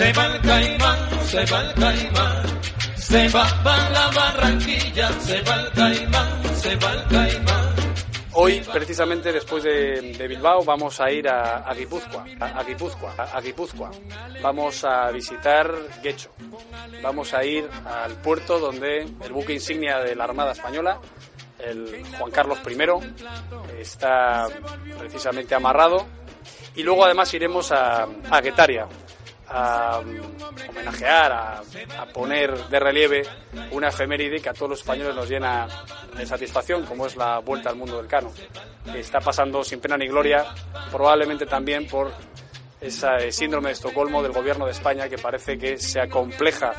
Se va el caimán, se va el caimán, se va para la Barranquilla, se va el caimán, se va el caimán. Hoy, precisamente después de, Bilbao, vamos a ir a, a Guipúzcoa, a, a Guipúzcoa, a, a Guipúzcoa. Vamos a visitar Guecho. Vamos a ir al puerto donde el buque insignia de la Armada Española, el Juan Carlos I, está precisamente amarrado. Y luego además iremos a, a Guetaria, a homenajear, a, a, poner de relieve una efeméride que a todos los españoles nos llena de satisfacción, como es la vuelta al mundo del cano, que está pasando sin pena ni gloria, probablemente también por ese síndrome de Estocolmo del gobierno de España que parece que se acompleja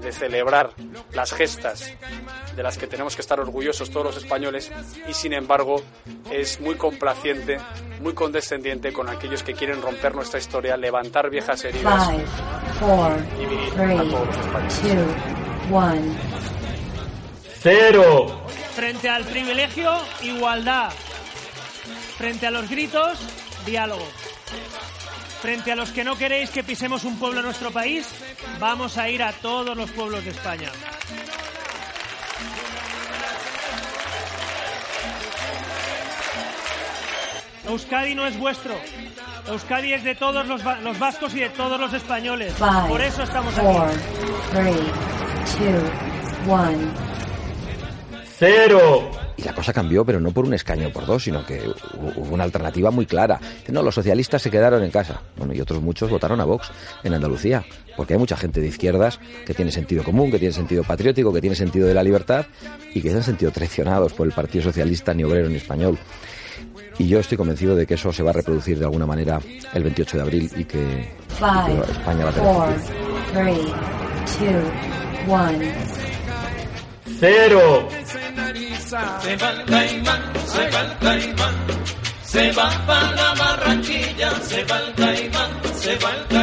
de celebrar las gestas de las que tenemos que estar orgullosos todos los españoles y sin embargo es muy complaciente, muy condescendiente con aquellos que quieren romper nuestra historia, levantar viejas heridas Five, four, y dividir three, a todos los españoles. two, one. Cero. Frente al privilegio, igualdad. Frente a los gritos, diálogo. Frente a los que no queréis que pisemos un pueblo en nuestro país, vamos a ir a todos los pueblos de España. Euskadi no es vuestro. Euskadi es de todos los, va- los vascos y de todos los españoles. Five, Por eso estamos four, aquí. three, two, one. Cero. Y la cosa cambió, pero no por un escaño o por dos, sino que hu- hubo una alternativa muy clara. No, los socialistas se quedaron en casa. Bueno, y otros muchos votaron a Vox en Andalucía. Porque hay mucha gente de izquierdas que tiene sentido común, que tiene sentido patriótico, que tiene sentido de la libertad y que se han sentido traicionados por el Partido Socialista ni obrero ni español. Y yo estoy convencido de que eso se va a reproducir de alguna manera el 28 de abril y que, y Five, que España va a tener four, futuro. three, two, one. Se va el caimán, se va el caimán, se va para la Barranquilla, se va el caimán, se va el caimán,